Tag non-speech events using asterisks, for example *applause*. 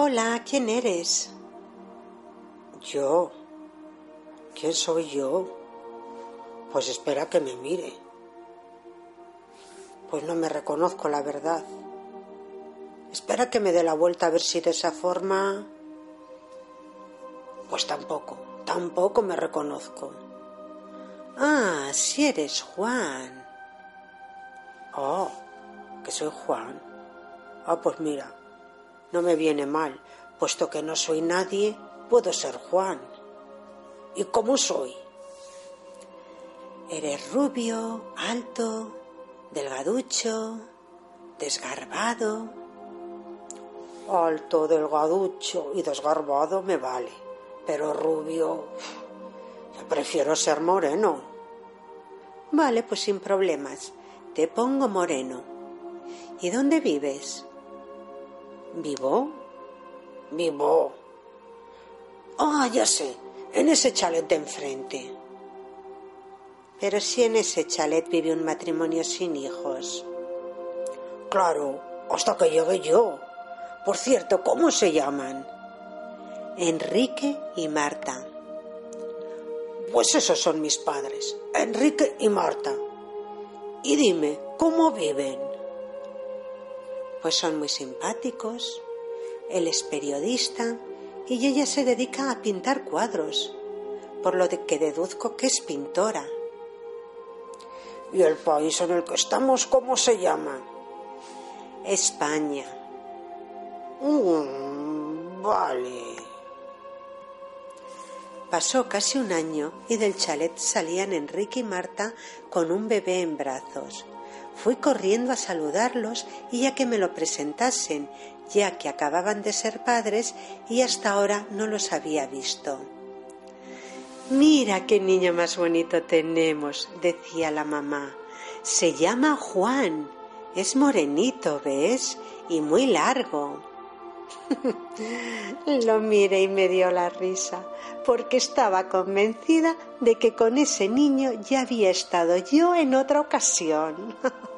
Hola, ¿quién eres? Yo. ¿Quién soy yo? Pues espera que me mire. Pues no me reconozco, la verdad. Espera que me dé la vuelta a ver si de esa forma... Pues tampoco, tampoco me reconozco. Ah, si eres Juan. Oh, que soy Juan. Ah, pues mira, no me viene mal, puesto que no soy nadie, puedo ser Juan. ¿Y cómo soy? Eres rubio, alto, delgaducho, desgarbado. Alto, delgaducho y desgarbado me vale, pero rubio. Yo prefiero ser moreno. Vale, pues sin problemas. Te pongo moreno. ¿Y dónde vives? ¿Vivo? Vivo. Ah, ya sé, en ese chalet de enfrente. Pero si en ese chalet vive un matrimonio sin hijos. Claro, hasta que llegue yo. Por cierto, ¿cómo se llaman? Enrique y Marta. Pues esos son mis padres, Enrique y Marta. Y dime, ¿cómo viven? Pues son muy simpáticos. Él es periodista y ella se dedica a pintar cuadros, por lo de que deduzco que es pintora. ¿Y el país en el que estamos cómo se llama? España. Mm, vale. Pasó casi un año y del chalet salían Enrique y Marta con un bebé en brazos. Fui corriendo a saludarlos y a que me lo presentasen, ya que acababan de ser padres y hasta ahora no los había visto. Mira qué niño más bonito tenemos, decía la mamá. Se llama Juan. Es morenito, ¿ves? Y muy largo. *laughs* Lo miré y me dio la risa, porque estaba convencida de que con ese niño ya había estado yo en otra ocasión. *laughs*